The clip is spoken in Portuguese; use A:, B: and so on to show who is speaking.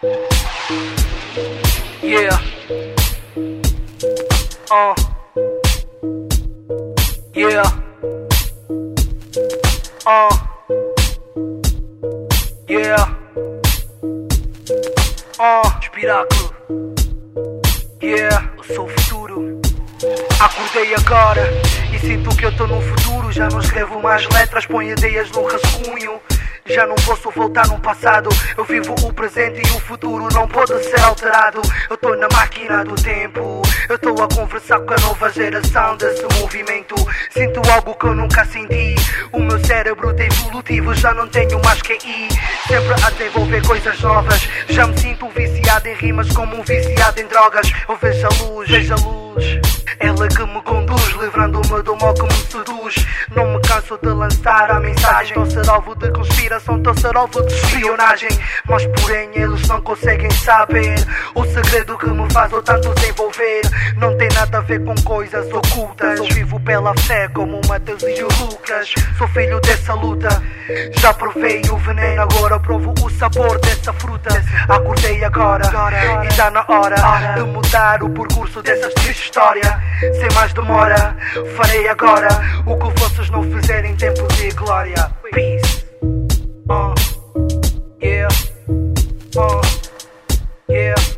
A: Yeah. Uh. Yeah. Uh. Yeah. Uh. Espiráculo. Yeah. Eu sou o futuro. Acordei agora e sinto que eu tô no futuro. Já não escrevo mais letras, ponho ideias no rascunho. Já não posso voltar no passado. Eu vivo o presente e o futuro não pode ser alterado. Eu tô na máquina do tempo. Eu tô a conversar com a nova geração desse movimento. Sinto algo que eu nunca senti. O meu cérebro tá evolutivo, já não tenho mais QI. Sempre a desenvolver coisas novas. Já me sinto viciado em rimas como um viciado em drogas. Eu vejo a luz, vejo a luz. Ela que me conduz, livrando-me do mal que me seduz. Não me canso de lançar a mensagem. Estou ser alvo de conspiração, estou ser alvo de espionagem. Mas porém eles não conseguem saber o segredo que me faz o tanto desenvolver. Não tem nada a ver com coisas ocultas. Eu vivo pela fé como o Mateus e o Lucas. Sou filho dessa luta. Já provei o veneno, agora provo o sabor dessa fruta. Acordei agora e já na hora de mudar o percurso dessa triste história. Sem mais demora, farei agora o que vocês Yeah.